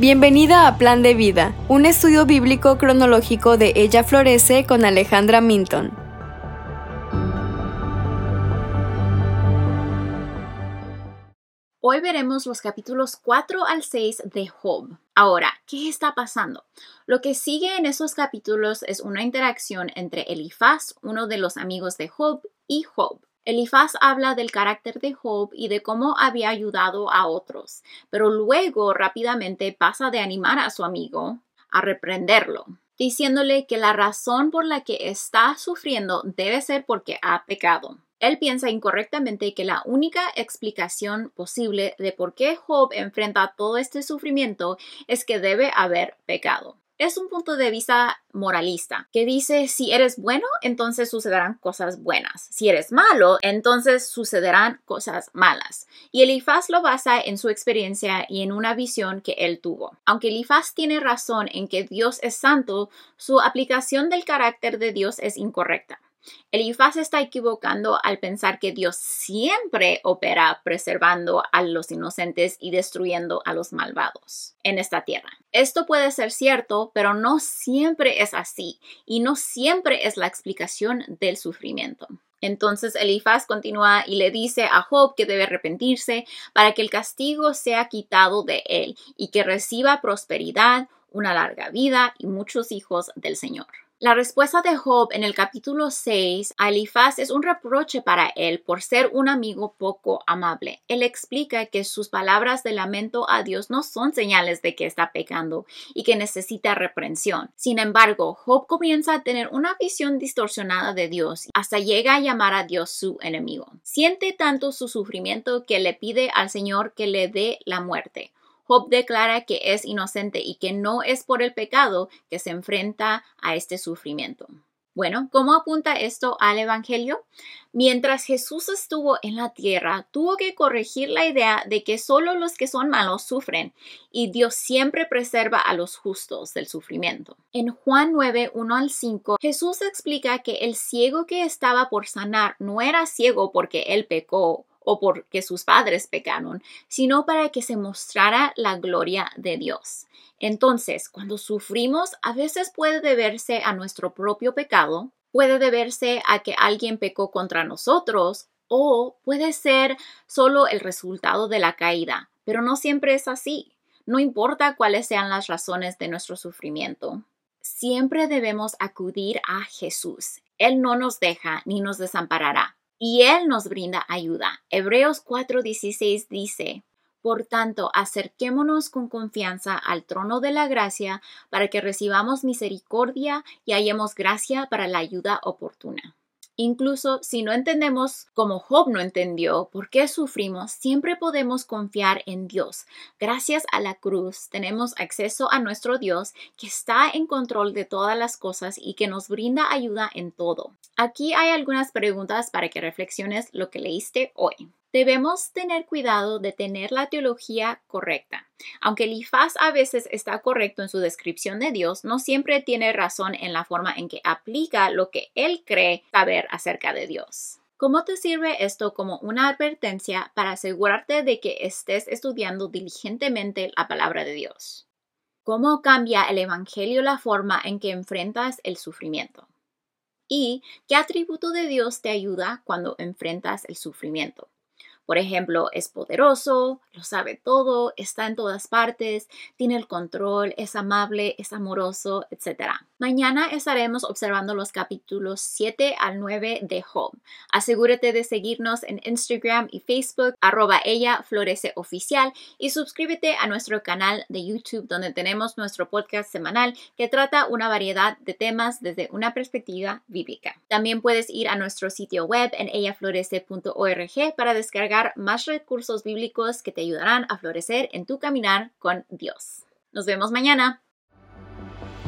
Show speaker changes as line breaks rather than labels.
Bienvenida a Plan de Vida, un estudio bíblico cronológico de Ella Florece con Alejandra Minton.
Hoy veremos los capítulos 4 al 6 de Job. Ahora, ¿qué está pasando? Lo que sigue en esos capítulos es una interacción entre Elifaz, uno de los amigos de Job, y Job. Elifaz habla del carácter de Job y de cómo había ayudado a otros, pero luego rápidamente pasa de animar a su amigo a reprenderlo, diciéndole que la razón por la que está sufriendo debe ser porque ha pecado. Él piensa incorrectamente que la única explicación posible de por qué Job enfrenta todo este sufrimiento es que debe haber pecado es un punto de vista moralista que dice si eres bueno, entonces sucederán cosas buenas. Si eres malo, entonces sucederán cosas malas. Y Elifaz lo basa en su experiencia y en una visión que él tuvo. Aunque Elifaz tiene razón en que Dios es santo, su aplicación del carácter de Dios es incorrecta. Elifaz está equivocando al pensar que Dios siempre opera preservando a los inocentes y destruyendo a los malvados en esta tierra. Esto puede ser cierto, pero no siempre es así y no siempre es la explicación del sufrimiento. Entonces Elifaz continúa y le dice a Job que debe arrepentirse para que el castigo sea quitado de él y que reciba prosperidad, una larga vida y muchos hijos del Señor. La respuesta de Job en el capítulo 6 a Elifaz es un reproche para él por ser un amigo poco amable. Él explica que sus palabras de lamento a Dios no son señales de que está pecando y que necesita reprensión. Sin embargo, Job comienza a tener una visión distorsionada de Dios hasta llega a llamar a Dios su enemigo. Siente tanto su sufrimiento que le pide al Señor que le dé la muerte. Job declara que es inocente y que no es por el pecado que se enfrenta a este sufrimiento. Bueno, ¿cómo apunta esto al Evangelio? Mientras Jesús estuvo en la tierra, tuvo que corregir la idea de que solo los que son malos sufren y Dios siempre preserva a los justos del sufrimiento. En Juan 9, 1 al 5, Jesús explica que el ciego que estaba por sanar no era ciego porque él pecó o porque sus padres pecaron, sino para que se mostrara la gloria de Dios. Entonces, cuando sufrimos, a veces puede deberse a nuestro propio pecado, puede deberse a que alguien pecó contra nosotros o puede ser solo el resultado de la caída, pero no siempre es así. No importa cuáles sean las razones de nuestro sufrimiento. Siempre debemos acudir a Jesús. Él no nos deja ni nos desamparará y Él nos brinda ayuda. Hebreos 4:16 dice, por tanto, acerquémonos con confianza al trono de la gracia para que recibamos misericordia y hallemos gracia para la ayuda oportuna. Incluso si no entendemos como Job no entendió por qué sufrimos, siempre podemos confiar en Dios. Gracias a la cruz tenemos acceso a nuestro Dios que está en control de todas las cosas y que nos brinda ayuda en todo. Aquí hay algunas preguntas para que reflexiones lo que leíste hoy. Debemos tener cuidado de tener la teología correcta. Aunque Elifaz a veces está correcto en su descripción de Dios, no siempre tiene razón en la forma en que aplica lo que él cree saber acerca de Dios. ¿Cómo te sirve esto como una advertencia para asegurarte de que estés estudiando diligentemente la palabra de Dios? ¿Cómo cambia el Evangelio la forma en que enfrentas el sufrimiento? ¿Y qué atributo de Dios te ayuda cuando enfrentas el sufrimiento? Por ejemplo, es poderoso, lo sabe todo, está en todas partes, tiene el control, es amable, es amoroso, etc. Mañana estaremos observando los capítulos 7 al 9 de Job. Asegúrate de seguirnos en Instagram y Facebook, arroba ella florece oficial y suscríbete a nuestro canal de YouTube donde tenemos nuestro podcast semanal que trata una variedad de temas desde una perspectiva bíblica. También puedes ir a nuestro sitio web en ellaflorece.org para descargar más recursos bíblicos que te ayudarán a florecer en tu caminar con Dios. Nos vemos mañana.